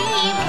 see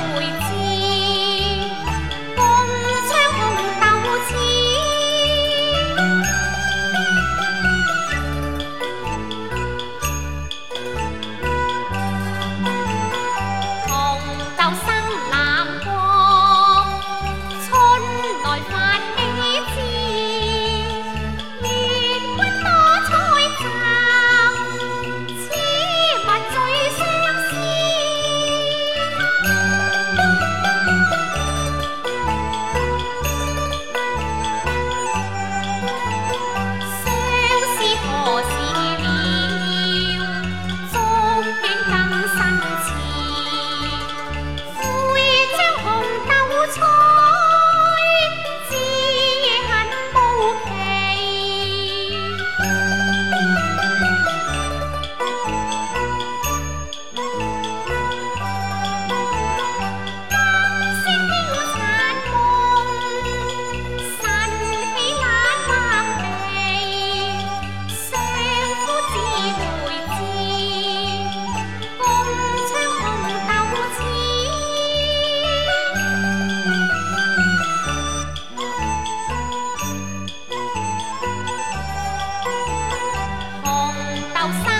outside.